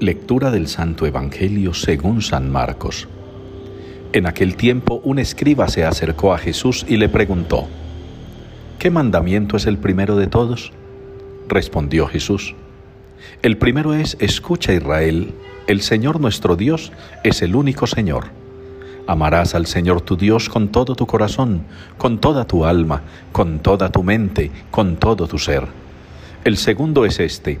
Lectura del Santo Evangelio según San Marcos. En aquel tiempo un escriba se acercó a Jesús y le preguntó, ¿qué mandamiento es el primero de todos? Respondió Jesús, el primero es, escucha Israel, el Señor nuestro Dios es el único Señor. Amarás al Señor tu Dios con todo tu corazón, con toda tu alma, con toda tu mente, con todo tu ser. El segundo es este,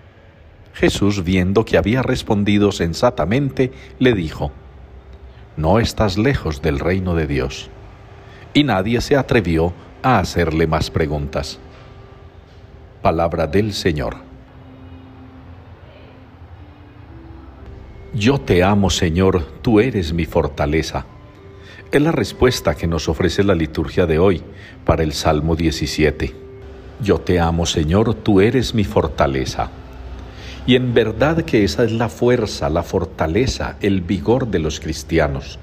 Jesús, viendo que había respondido sensatamente, le dijo, No estás lejos del reino de Dios. Y nadie se atrevió a hacerle más preguntas. Palabra del Señor. Yo te amo, Señor, tú eres mi fortaleza. Es la respuesta que nos ofrece la liturgia de hoy para el Salmo 17. Yo te amo, Señor, tú eres mi fortaleza. Y en verdad que esa es la fuerza, la fortaleza, el vigor de los cristianos,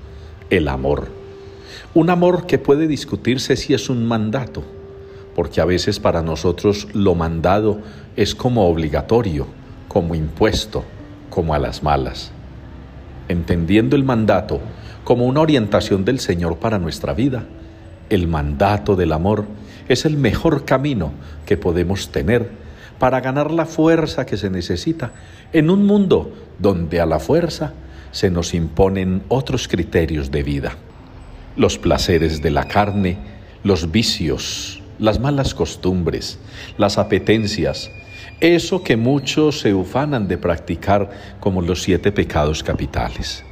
el amor. Un amor que puede discutirse si es un mandato, porque a veces para nosotros lo mandado es como obligatorio, como impuesto, como a las malas. Entendiendo el mandato como una orientación del Señor para nuestra vida, el mandato del amor es el mejor camino que podemos tener para ganar la fuerza que se necesita en un mundo donde a la fuerza se nos imponen otros criterios de vida. Los placeres de la carne, los vicios, las malas costumbres, las apetencias, eso que muchos se ufanan de practicar como los siete pecados capitales.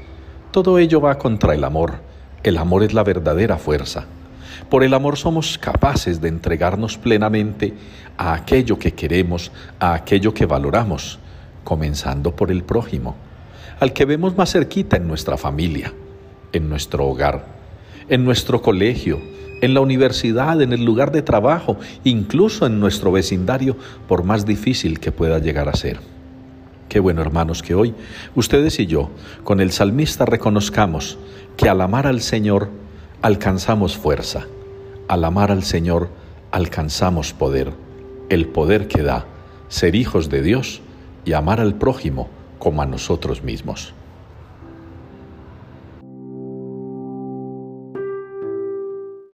Todo ello va contra el amor. El amor es la verdadera fuerza. Por el amor somos capaces de entregarnos plenamente a aquello que queremos, a aquello que valoramos, comenzando por el prójimo, al que vemos más cerquita en nuestra familia, en nuestro hogar, en nuestro colegio, en la universidad, en el lugar de trabajo, incluso en nuestro vecindario, por más difícil que pueda llegar a ser. Qué bueno, hermanos, que hoy ustedes y yo, con el salmista, reconozcamos que al amar al Señor alcanzamos fuerza, al amar al Señor alcanzamos poder, el poder que da ser hijos de Dios y amar al prójimo como a nosotros mismos.